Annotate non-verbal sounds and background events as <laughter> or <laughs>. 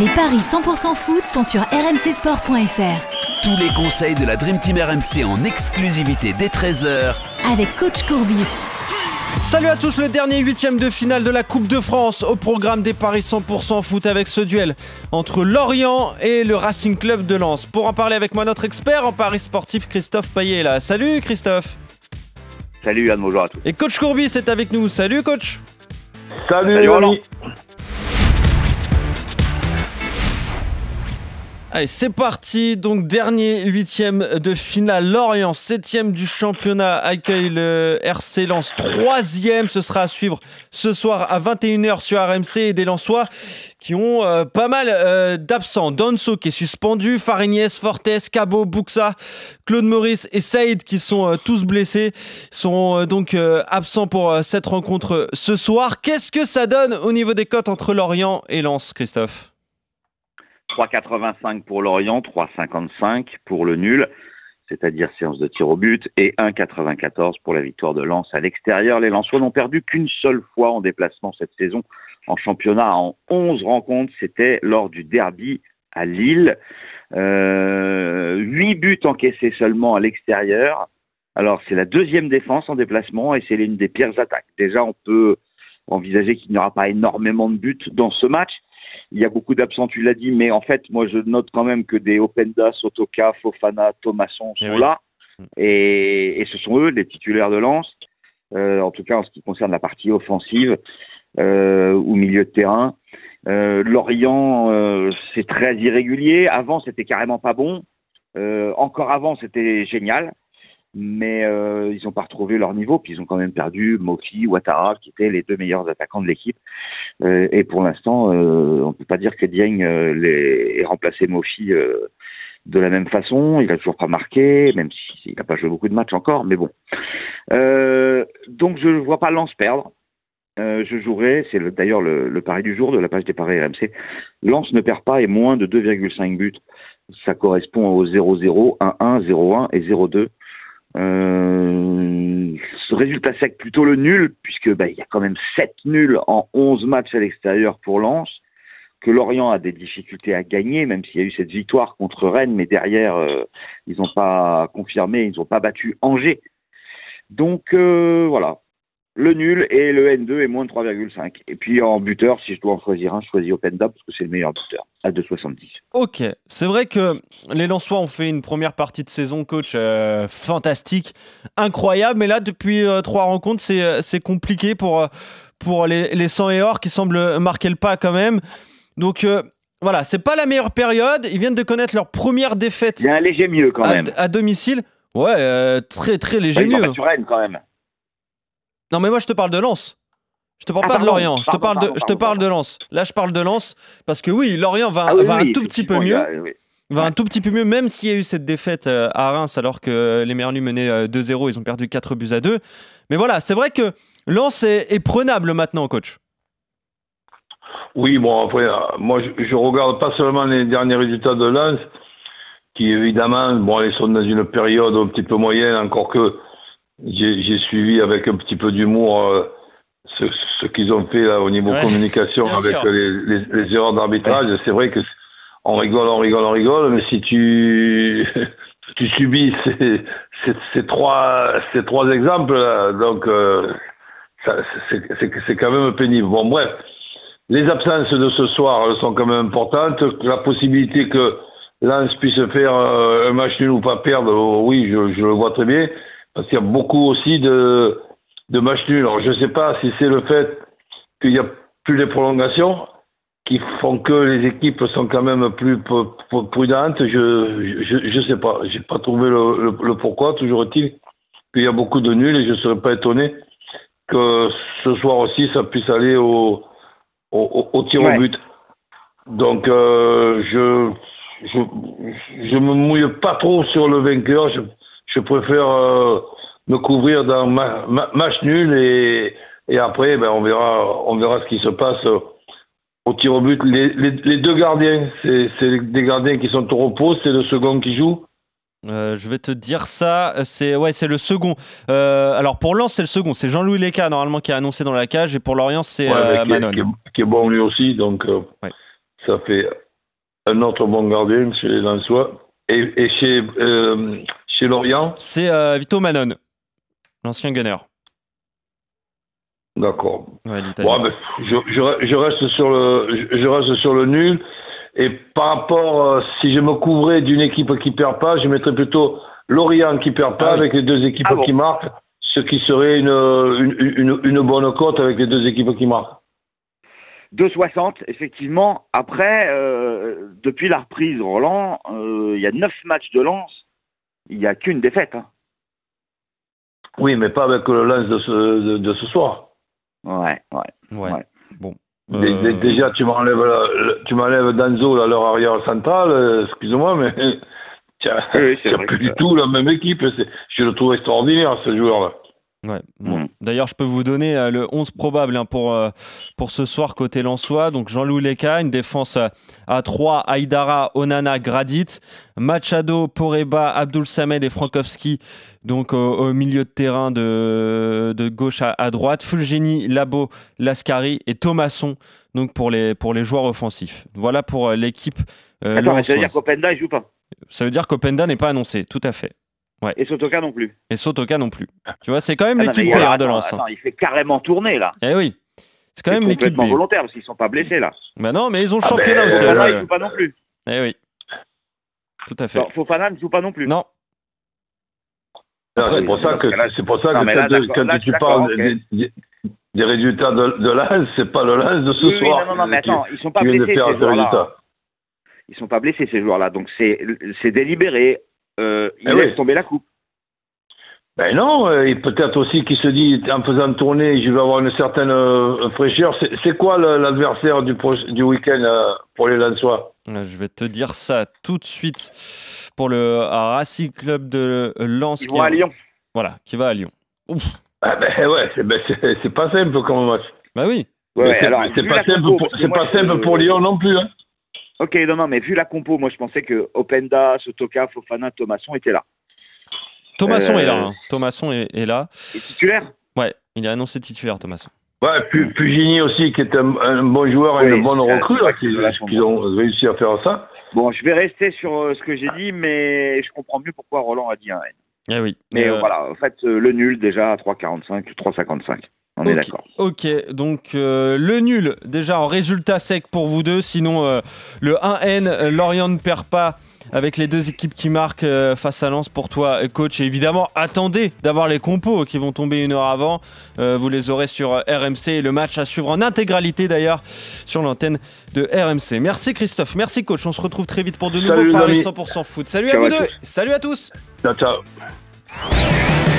Les paris 100% foot sont sur rmcsport.fr. Tous les conseils de la Dream Team RMC en exclusivité dès 13h avec coach Courbis. Salut à tous, le dernier huitième de finale de la Coupe de France au programme des paris 100% foot avec ce duel entre Lorient et le Racing Club de Lens. Pour en parler avec moi, notre expert en paris sportif Christophe Payet est là. Salut Christophe. Salut Yann, bonjour à tous. Et coach Courbis est avec nous. Salut coach. Salut, Salut Allez, c'est parti. Donc, dernier huitième de finale. Lorient, septième du championnat, accueille le RC Lens. Troisième, ce sera à suivre ce soir à 21h sur RMC. Et des Lensois qui ont euh, pas mal euh, d'absents. Donso qui est suspendu, Farinies, Fortes, Cabo, Buxa, Claude Maurice et Saïd qui sont euh, tous blessés. Sont donc absents pour cette rencontre ce soir. Qu'est-ce que ça donne au niveau des cotes entre Lorient et Lens, Christophe? 3,85 pour Lorient, 3,55 pour le nul, c'est-à-dire séance de tir au but, et 1,94 pour la victoire de Lens à l'extérieur. Les Lensois n'ont perdu qu'une seule fois en déplacement cette saison en championnat en 11 rencontres. C'était lors du derby à Lille. Euh, 8 buts encaissés seulement à l'extérieur. Alors c'est la deuxième défense en déplacement et c'est l'une des pires attaques. Déjà on peut envisager qu'il n'y aura pas énormément de buts dans ce match. Il y a beaucoup d'absents, tu l'as dit, mais en fait, moi, je note quand même que des Openda, Sotoka, Fofana, Thomasson sont Eh oui. là. Et, et ce sont eux, les titulaires de Lens, euh, en tout cas en ce qui concerne la partie offensive euh, ou milieu de terrain. Euh, Lorient, euh, c'est très irrégulier. Avant, c'était carrément pas bon. Euh, encore avant, c'était génial. Mais euh, ils n'ont pas retrouvé leur niveau. Puis ils ont quand même perdu Mofi, Ouattara, qui étaient les deux meilleurs attaquants de l'équipe. Euh, et pour l'instant, euh, on ne peut pas dire que Dieng euh, les- ait remplacé Mofi euh, de la même façon. Il a toujours pas marqué, même s'il n'a pas joué beaucoup de matchs encore. Mais bon. Euh, donc je ne vois pas Lens perdre. Je jouerai, c'est le- d'ailleurs le, le pari du jour de la page des paris RMC. Lens ne perd pas et moins de 2,5 buts. Ça correspond au 0-0, 1-1, 0-1 et 0-2. Euh, ce résultat sec plutôt le nul, puisque bah, il y a quand même 7 nuls en 11 matchs à l'extérieur pour Lens, que Lorient a des difficultés à gagner, même s'il y a eu cette victoire contre Rennes, mais derrière, euh, ils n'ont pas confirmé, ils n'ont pas battu Angers. Donc euh, voilà, le nul et le N2 est moins de 3,5. Et puis en buteur, si je dois en choisir un, je choisis Openda parce que c'est le meilleur buteur, à 2,70. Ok, c'est vrai que les Lensois ont fait une première partie de saison, coach, euh, fantastique, incroyable, mais là, depuis euh, trois rencontres, c'est euh, compliqué pour, pour les, les 100 et or qui semblent marquer le pas quand même. Donc euh, voilà, c'est pas la meilleure période. Ils viennent de connaître leur première défaite Il y a un léger mieux quand à, même. à domicile. Ouais, très très léger ont mieux. battu Rennes quand même. Non, mais moi, je te parle de Lens. Je te parle Ah, pas de pardon, Lorient, je te pardon, parle, de, pardon, je te pardon, parle de Lens. Là, je parle de Lens parce que oui, Lorient va, Ah oui, va oui, un tout petit peu mieux. a- oui. va un tout petit peu mieux, même s'il y a eu cette défaite euh, à Reims alors que les Merlus menaient euh, 2-0, ils ont perdu 4 buts à 2. Mais voilà, c'est vrai que Lens est, est prenable maintenant, coach. Oui, bon, après, euh, moi, je, je regarde pas seulement les derniers résultats de Lens, qui évidemment, bon, ils sont dans une période un petit peu moyenne, encore que j'ai suivi avec un petit peu d'humour euh, ce, ce qu'ils ont fait là au niveau Ouais, communication avec sûr. les, les, les erreurs d'arbitrage. C'est vrai que on rigole, on rigole, on rigole, mais si tu <laughs> tu subis ces, ces, ces trois ces trois exemples, là, donc euh, c'est quand même pénible. Bon, bref. Les absences de ce soir elles sont quand même importantes. La possibilité que Lens puisse faire euh, un match nul ou pas perdre, oui, je, je le vois très bien. Parce qu'il y a beaucoup aussi de, de matchs nuls. Alors, je ne sais pas si c'est le fait qu'il n'y a plus les prolongations qui font que les équipes sont quand même plus prudentes. Je ne sais pas. Je n'ai pas trouvé le, le- le pourquoi. Toujours est-il qu'il y a beaucoup de nuls et je ne serais pas étonné que ce soir aussi, ça puisse aller au, au, au- tir Ouais. au but. Donc, euh, je, je je me mouille pas trop sur le vainqueur. Je, je préfère euh, me couvrir ma, ma- match nul et, et après, ben, on verra, on verra ce qui se passe euh, au tir au but. Les, les, les deux gardiens, c'est des gardiens qui sont au repos. C'est le second qui joue. Euh, je vais te dire ça. C'est ouais, c'est le second. Euh, alors pour Lens, c'est le second. C'est Jean-Louis Leca normalement qui a annoncé dans la cage et pour Lorient, c'est Ouais, euh, mais qui, est- Manon. qui est, qui est bon lui aussi. Donc, Ouais. Ça fait un autre bon gardien chez les Lensois. Et, et chez, chez Lorient C'est euh, Vito Manon, l'ancien gunner. D'accord. Ouais, l'Italien. Bon, ben, je, je, je reste sur le, je, je reste sur le nul. Et par rapport, euh, si je me couvrais d'une équipe qui perd pas, je mettrais plutôt Lorient qui perd pas Ah oui. avec les deux équipes Ah bon qui marquent, ce qui serait une, une, une, une bonne cote avec les deux équipes qui marquent. 2,60, effectivement. Après, euh, depuis la reprise, Roland, euh, il y a 9 matchs de lance. Il n'y a qu'une défaite. hein. Oui, mais pas avec le lance de ce, de, de ce soir. Ouais, ouais. Ouais. Ouais. Bon. Dé- Euh, dé- Déjà, tu m'enlèves, la- tu m'enlèves Danzo, là, leur arrière central, euh, excuse-moi, mais <laughs> oui, c'est vrai plus que- du tout la même équipe. c'est- Je le trouve extraordinaire, ce joueur-là. Ouais, bon. Mhm. D'ailleurs, je peux vous donner euh, le 11 probable hein, pour, euh, pour ce soir côté Lensois. Donc Jean-Louis Leka, une défense euh, à 3, Aïdara, Onana, Gradit, Machado, Poreba, Abdul Samed et Frankowski, donc au, au milieu de terrain de, de gauche à, à droite, Fulgeni, Labo, Lascari et Thomasson, donc pour les, pour les joueurs offensifs. Voilà pour l'équipe Attends, mais ça veut dire qu'Openda, il joue pas. Ça veut dire qu'Openda n'est pas annoncé, tout à fait. Et Sotoka non plus. Et Sotoka non plus. Tu vois, c'est quand même Ah l'équipe B hein, de Lens. hein. attends, il fait carrément tourner, là. Eh oui, c'est quand même l'équipe B. complètement volontaire, parce qu'ils sont pas blessés, là. Bah non, mais ils ont le Ah championnat ben, aussi. Fofana, il joue pas non plus. Eh oui. Tout à fait. Non, Fofana ne joue pas non plus. Non, c'est pour ça que, c'est pour ça que là, quand, là, tu parles des, résultats de, de l'As, c'est pas le Lens de ce Oui, oui, soir. non, non, non, mais attends, ils sont pas blessés, ces ce joueurs-là. Ils sont pas blessés, ces joueurs-là. Donc, c'est c'est délibéré. Euh, Eh laissent oui. tomber la coupe. Ben non, euh, et peut-être aussi qu'il se dit, en faisant tourner, je vais avoir une certaine euh, fraîcheur. C'est quoi l'adversaire du, week-end euh, pour les Lensois? Je vais te dire ça tout de suite pour le Racing Club de Lens. Qui est- à Lyon. Voilà, qui va à Lyon. Ouf. ah ben ouais, c'est ben, pas simple comme match. Bah oui. Ouais, c'est alors, c'est vu pas pour, simple pour Lyon non plus. Hein. Ok, non, non, mais vu la compo, moi, je pensais que Openda, Sotoka, Fofana, Thomasson étaient là. Thomasson Euh, est là. hein. Thomasson est, est là. Et titulaire? Ouais, il est annoncé titulaire, Thomasson. Ouais, Pu- Pugini aussi, qui est un, un bon joueur et Oui, une bonne recrue, vrai qui- ont réussi à faire ça. Bon, je vais rester sur euh, ce que j'ai dit, mais je comprends mieux pourquoi Roland a dit un N. Eh oui. Mais Euh, euh, voilà, en fait, euh, le nul déjà à 3,45, 3,55. On est Ok. d'accord. Ok, donc euh, le nul déjà en résultat sec pour vous deux. Sinon, euh, le 1N, euh, Lorient ne perd pas avec les deux équipes qui marquent euh, face à Lens pour toi, coach. Et évidemment, attendez d'avoir les compos qui vont tomber une heure avant. Vous les aurez sur RMC et le match à suivre en intégralité d'ailleurs sur l'antenne de RMC. Merci Christophe, merci coach. On se retrouve très vite pour de nouveaux paris amis. 100% foot. Salut à vous à deux, tous. salut à tous. Ciao, ciao.